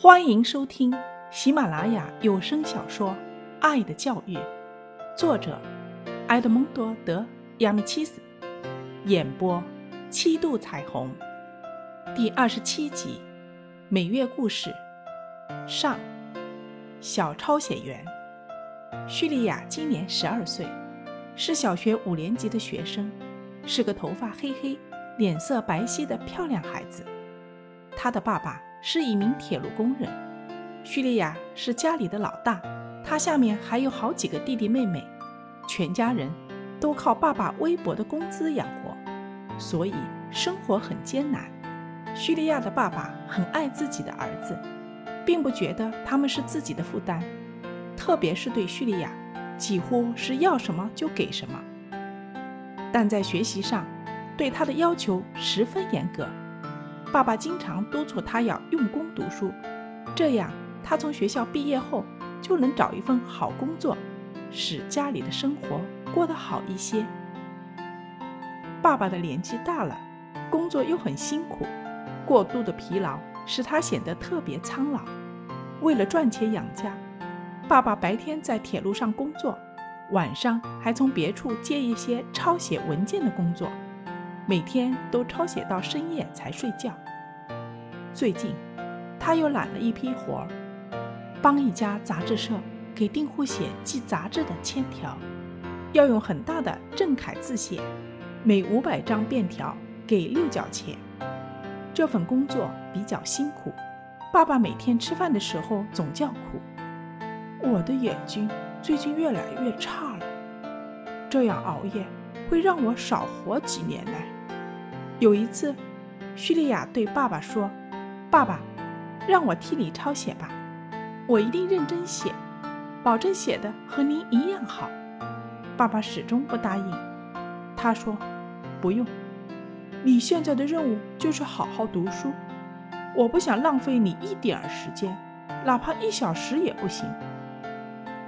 欢迎收听喜马拉雅有声小说《爱的教育》，作者埃德蒙多·德·亚米契斯，演播七度彩虹，第二十七集《每月故事》上。小抄写员叙利亚今年十二岁，是小学五年级的学生，是个头发黑黑、脸色白皙的漂亮孩子。他的爸爸。是一名铁路工人，叙利亚是家里的老大，他下面还有好几个弟弟妹妹，全家人都靠爸爸微薄的工资养活，所以生活很艰难。叙利亚的爸爸很爱自己的儿子，并不觉得他们是自己的负担，特别是对叙利亚，几乎是要什么就给什么。但在学习上，对他的要求十分严格。爸爸经常督促他要用功读书，这样他从学校毕业后就能找一份好工作，使家里的生活过得好一些。爸爸的年纪大了，工作又很辛苦，过度的疲劳使他显得特别苍老。为了赚钱养家，爸爸白天在铁路上工作，晚上还从别处接一些抄写文件的工作。每天都抄写到深夜才睡觉。最近，他又揽了一批活儿，帮一家杂志社给订户写寄杂志的签条，要用很大的正楷字写，每五百张便条给六角钱。这份工作比较辛苦，爸爸每天吃饭的时候总叫苦。我的眼睛最近越来越差了，这样熬夜会让我少活几年呢。有一次，叙利亚对爸爸说：“爸爸，让我替你抄写吧，我一定认真写，保证写的和您一样好。”爸爸始终不答应。他说：“不用，你现在的任务就是好好读书，我不想浪费你一点儿时间，哪怕一小时也不行。”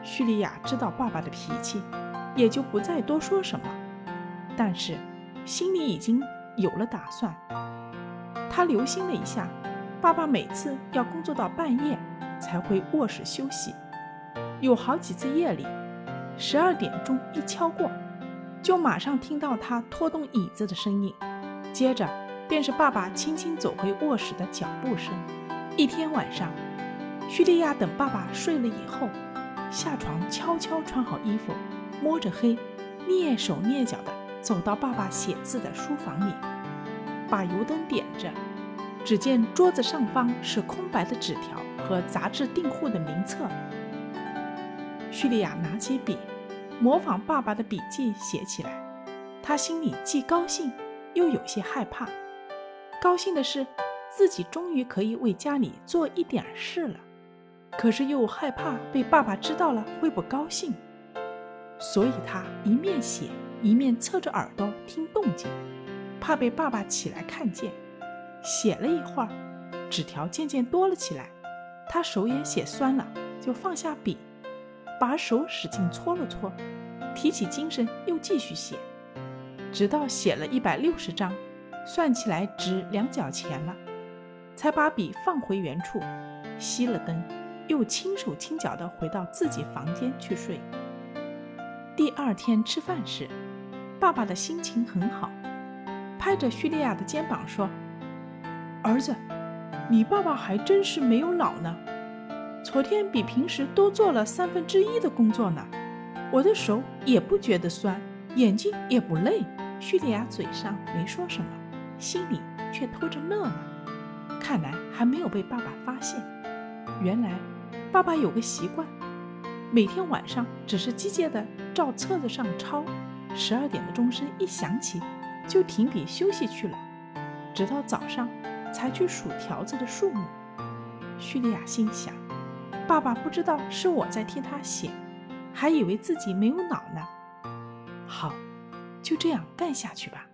叙利亚知道爸爸的脾气，也就不再多说什么，但是心里已经。有了打算，他留心了一下，爸爸每次要工作到半夜才回卧室休息。有好几次夜里，十二点钟一敲过，就马上听到他拖动椅子的声音，接着便是爸爸轻轻走回卧室的脚步声。一天晚上，叙利亚等爸爸睡了以后，下床悄悄穿好衣服，摸着黑，蹑手蹑脚的。走到爸爸写字的书房里，把油灯点着，只见桌子上方是空白的纸条和杂志订户的名册。叙利亚拿起笔，模仿爸爸的笔记写起来。他心里既高兴又有些害怕。高兴的是自己终于可以为家里做一点事了，可是又害怕被爸爸知道了会不高兴，所以他一面写。一面侧着耳朵听动静，怕被爸爸起来看见。写了一会儿，纸条渐渐多了起来，他手也写酸了，就放下笔，把手使劲搓了搓，提起精神又继续写，直到写了一百六十张，算起来值两角钱了，才把笔放回原处，熄了灯，又轻手轻脚地回到自己房间去睡。第二天吃饭时。爸爸的心情很好，拍着叙利亚的肩膀说：“儿子，你爸爸还真是没有老呢。昨天比平时多做了三分之一的工作呢。我的手也不觉得酸，眼睛也不累。”叙利亚嘴上没说什么，心里却偷着乐呢。看来还没有被爸爸发现。原来，爸爸有个习惯，每天晚上只是机械的照册子上抄。十二点的钟声一响起，就停笔休息去了，直到早上才去数条子的数目。叙利亚心想：爸爸不知道是我在替他写，还以为自己没有脑呢。好，就这样干下去吧。